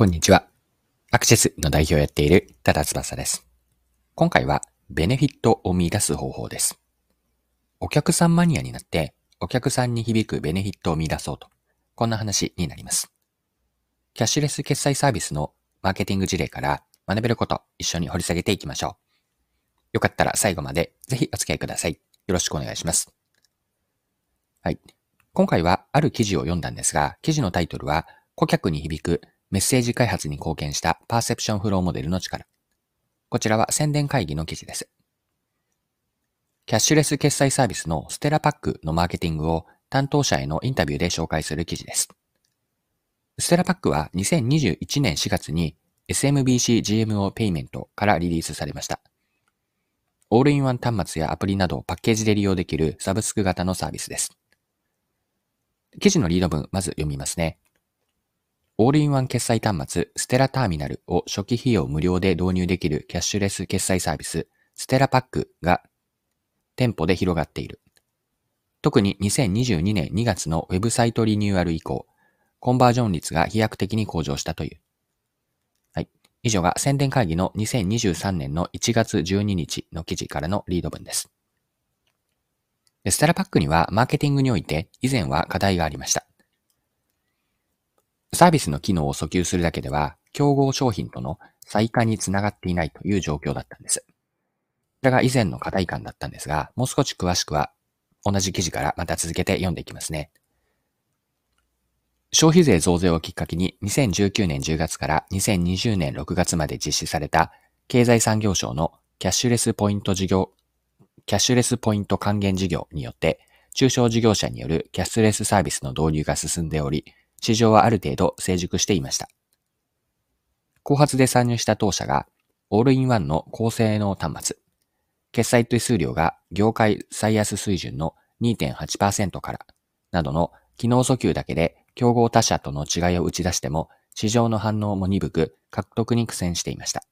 こんにちは。アクセスの代表をやっている多田翼です。今回はベネフィットを見出す方法です。お客さんマニアになってお客さんに響くベネフィットを見出そうと。こんな話になります。キャッシュレス決済サービスのマーケティング事例から学べること一緒に掘り下げていきましょう。よかったら最後までぜひお付き合いください。よろしくお願いします。はい。今回はある記事を読んだんですが、記事のタイトルは顧客に響くメッセージ開発に貢献したパーセプションフローモデルの力。こちらは宣伝会議の記事です。キャッシュレス決済サービスの stera pack のマーケティングを担当者へのインタビューで紹介する記事です。 stera pack は2021年4月に SMBC GMO ペイメントからリリースされました。オールインワン端末やアプリなどパッケージで利用できるサブスク型のサービスです。記事のリード文、まず読みますね。オールインワン決済端末、 stera terminal を初期費用無料で導入できるキャッシュレス決済サービス、 stera pack が店舗で広がっている。特に2022年2月のウェブサイトリニューアル以降、コンバージョン率が飛躍的に向上したという。はい。以上が宣伝会議の2023年の1月12日の記事からのリード文です。ステラパックにはマーケティングにおいて以前は課題がありました。サービスの機能を訴求するだけでは、競合商品との再化につながっていないという状況だったんです。こちらが以前の課題感だったんですが、もう少し詳しくは同じ記事からまた続けて読んでいきますね。消費税増税をきっかけに2019年10月から2020年6月まで実施された経済産業省のキャッシュレスポイント事業、キャッシュレスポイント還元事業によって中小事業者によるキャッシュレスサービスの導入が進んでおり、市場はある程度成熟していました。後発で参入した当社が、オールインワンの高性能端末、決済手数料が業界最安水準の2.8%から、などの機能訴求だけで競合他社との違いを打ち出しても、市場の反応も鈍く、獲得に苦戦していました。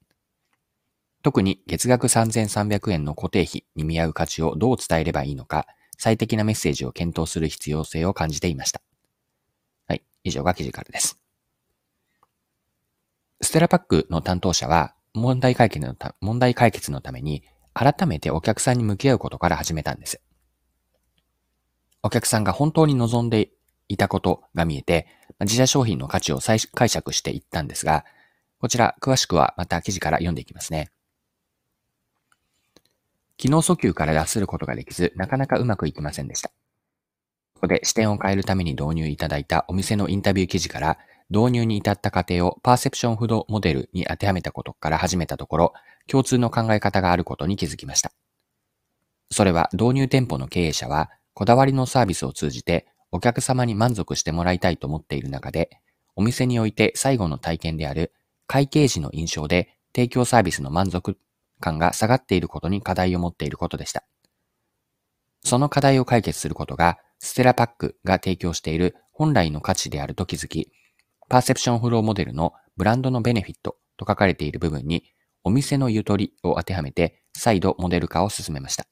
特に月額3300円の固定費に見合う価値をどう伝えればいいのか、最適なメッセージを検討する必要性を感じていました。以上が記事からです。ステラパックの担当者は問題解決のた問題解決のために改めてお客さんに向き合うことから始めたんです。お客さんが本当に望んでいたことが見えて、自社商品の価値を再解釈していったんですが、こちら詳しくはまた記事から読んでいきますね。機能訴求から脱することができず、なかなかうまくいきませんでした。ここで視点を変えるために導入いただいたお店のインタビュー記事から導入に至った過程をパーセプションフードモデルに当てはめたことから始めたところ、共通の考え方があることに気づきました。それは導入店舗の経営者は、こだわりのサービスを通じてお客様に満足してもらいたいと思っている中で、お店において最後の体験である会計時の印象で提供サービスの満足感が下がっていることに課題を持っていることでした。その課題を解決することが stera pack が提供している本来の価値であると気づき、パーセプションフローモデルのブランドのベネフィットと書かれている部分にお店のゆとりを当てはめて再度モデル化を進めました。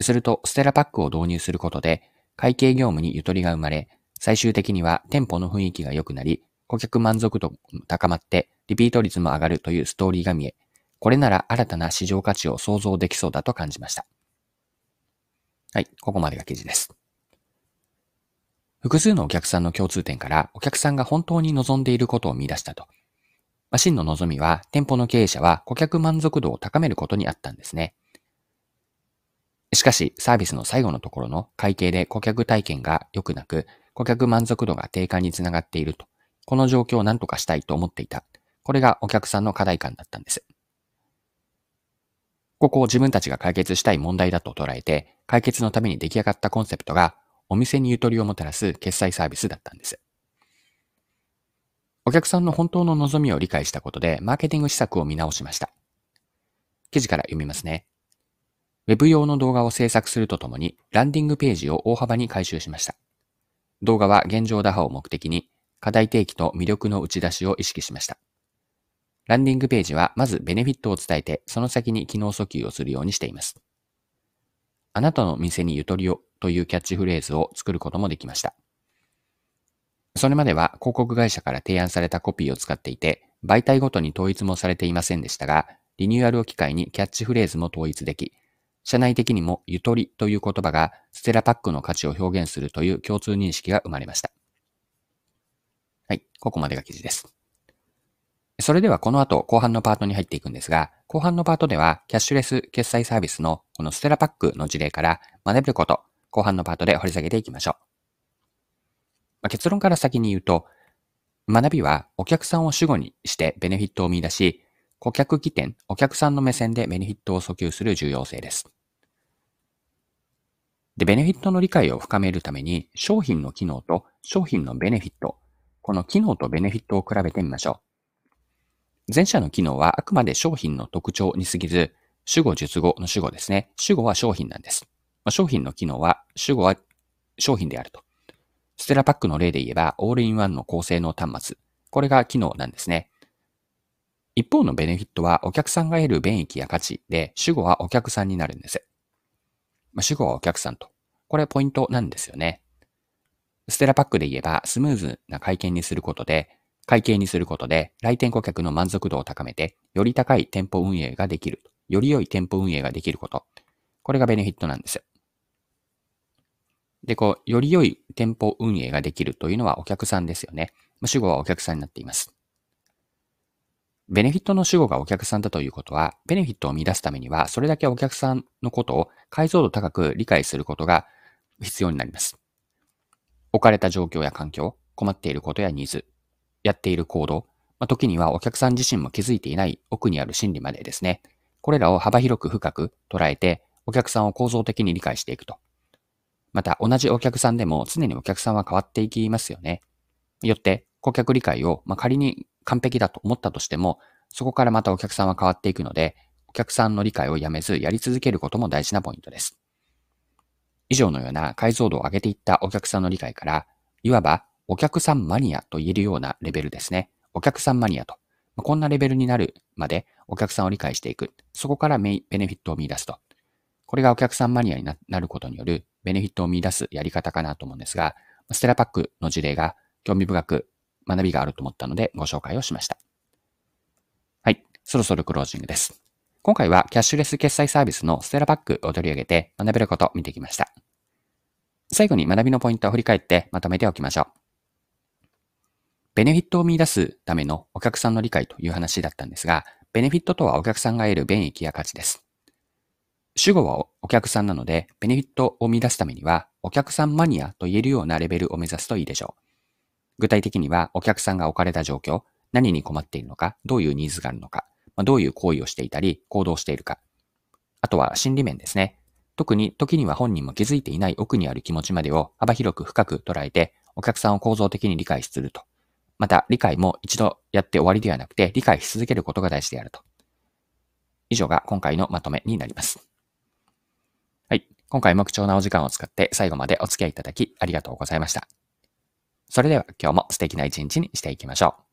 すると、 stera pack を導入することで会計業務にゆとりが生まれ、最終的には店舗の雰囲気が良くなり、顧客満足度も高まってリピート率も上がるというストーリーが見え、これなら新たな市場価値を想像できそうだと感じました。はい、ここまでが記事です。複数のお客さんの共通点からお客さんが本当に望んでいることを見出したと。まあ、真の望みは店舗の経営者は顧客満足度を高めることにあったんですね。しかし、サービスの最後のところの会計で顧客体験が良くなく、顧客満足度が低下につながっていると。この状況を何とかしたいと思っていた。これがお客さんの課題感だったんです。ここを自分たちが解決したい問題だと捉えて、解決のために出来上がったコンセプトがお店にゆとりをもたらす決済サービスだったんです。お客さんの本当の望みを理解したことで、マーケティング施策を見直しました。記事から読みますね。ウェブ用の動画を制作するとともに、ランディングページを大幅に改修しました。動画は現状打破を目的に、課題提起と魅力の打ち出しを意識しました。ランディングページはまずベネフィットを伝えて、その先に機能訴求をするようにしています。あなたの店にゆとりをというキャッチフレーズを作ることもできました。それまでは広告会社から提案されたコピーを使っていて、媒体ごとに統一もされていませんでしたが、リニューアルを機会にキャッチフレーズも統一でき、社内的にもゆとりという言葉が stera pack の価値を表現するという共通認識が生まれました。はい、ここまでが記事です。それではこの後後半のパートに入っていくんですが、後半のパートではキャッシュレス決済サービスのこの stera pack の事例から学べること、後半のパートで掘り下げていきましょう。まあ、結論から先に言うと、学びはお客さんを主語にしてベネフィットを見出し、顧客起点、お客さんの目線でベネフィットを訴求する重要性です。で、ベネフィットの理解を深めるために、商品の機能と商品のベネフィット、この機能とベネフィットを比べてみましょう。前者の機能はあくまで商品の特徴に過ぎず、主語述語の主語ですね。主語は商品なんです。まあ、商品の機能は、主語は商品であると。 stera pack の例で言えば、オールインワンの高性能端末。これが機能なんですね。一方のベネフィットはお客さんが得る便益や価値で、主語はお客さんになるんです。まあ、主語はお客さんと。これポイントなんですよね。 stera pack で言えば、スムーズな会見にすることで、会計にすることで、来店顧客の満足度を高めて、より高い店舗運営ができる。より良い店舗運営ができること。これがベネフィットなんですよ。で、こう、より良い店舗運営ができるというのはお客さんですよね。主語はお客さんになっています。ベネフィットの主語がお客さんだということは、ベネフィットを生み出すためには、それだけお客さんのことを解像度高く理解することが必要になります。置かれた状況や環境、困っていることやニーズ、やっている行動、まあ、時にはお客さん自身も気づいていない奥にある心理までですね。これらを幅広く深く捉えて、お客さんを構造的に理解していくと。また、同じお客さんでも常にお客さんは変わっていきますよね。よって、顧客理解を、まあ、仮に完璧だと思ったとしても、そこからまたお客さんは変わっていくので、お客さんの理解をやめずやり続けることも大事なポイントです。以上のような解像度を上げていったお客さんの理解から、いわばお客さんマニアと言えるようなレベルですね。お客さんマニアと。こんなレベルになるまでお客さんを理解していく。そこからメイベネフィットを見出すと。これがお客さんマニアになることによるベネフィットを見出すやり方かなと思うんですが、 stera pack の事例が興味深く学びがあると思ったのでご紹介をしました。はい。そろそろクロージングです。今回はキャッシュレス決済サービスの stera pack を取り上げて学べることを見てきました。最後に学びのポイントを振り返ってまとめておきましょう。ベネフィットを見出すためのお客さんの理解という話だったんですが、ベネフィットとはお客さんが得る便益や価値です。主語はお客さんなので、ベネフィットを見出すためには、お客さんマニアと言えるようなレベルを目指すといいでしょう。具体的にはお客さんが置かれた状況、何に困っているのか、どういうニーズがあるのか、どういう行為をしていたり、行動しているか。あとは心理面ですね。特に時には本人も気づいていない奥にある気持ちまでを幅広く深く捉えて、お客さんを構造的に理解すると。また、理解も一度やって終わりではなくて、理解し続けることが大事であると。以上が今回のまとめになります。はい。今回も貴重なお時間を使って最後までお付き合いいただきありがとうございました。それでは今日も素敵な一日にしていきましょう。